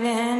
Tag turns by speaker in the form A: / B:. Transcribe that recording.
A: que